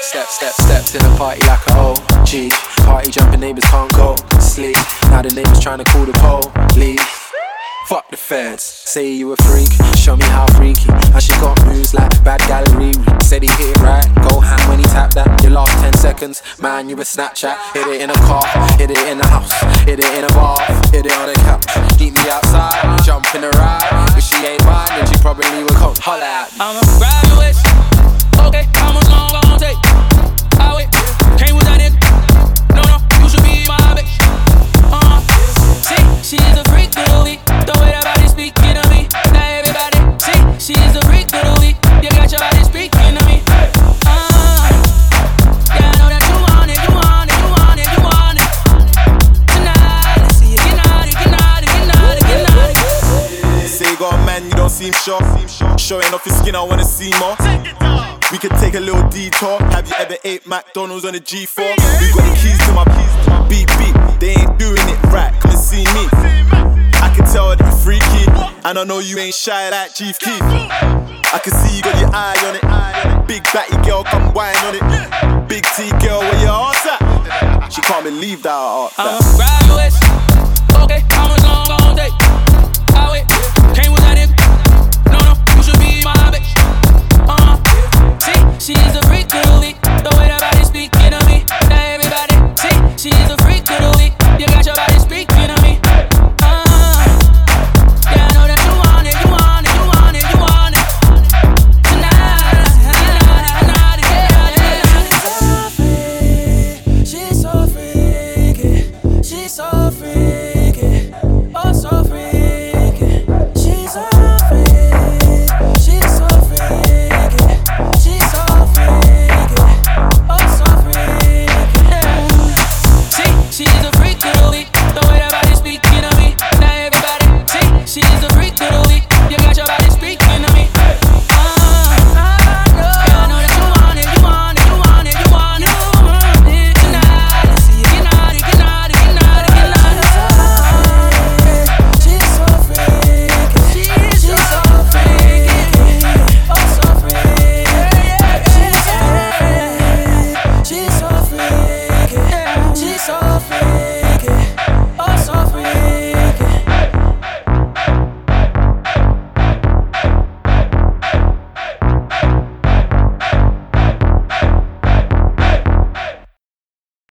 Step, step, stepped in a party like an OG. Party jumping neighbors can't go sleep. Now the neighbors trying to call the police. Fuck the feds, say you a freak, show me how freaky. And she got moves like bad gallery. Said he hit it right, go ham when he tapped that. Your last 10 seconds, man, you a Snapchat. Hit it in a car, hit it in the house, hit it in a bar, hit it on the couch. Seem sure. Showing off your skin, I wanna see more. We could take a little detour. Have you ever ate McDonald's on a G4? We got the keys to my beep beep. They ain't doing it right. Come and see me. I can tell that you freaky, and I know you ain't shy like Chief Keef. I can see you got your eye on it. Big batty girl, come whine on it. Big T girl, where your ass at? She can't believe that I asked that. I'ma grab. Okay, how much long gon' take?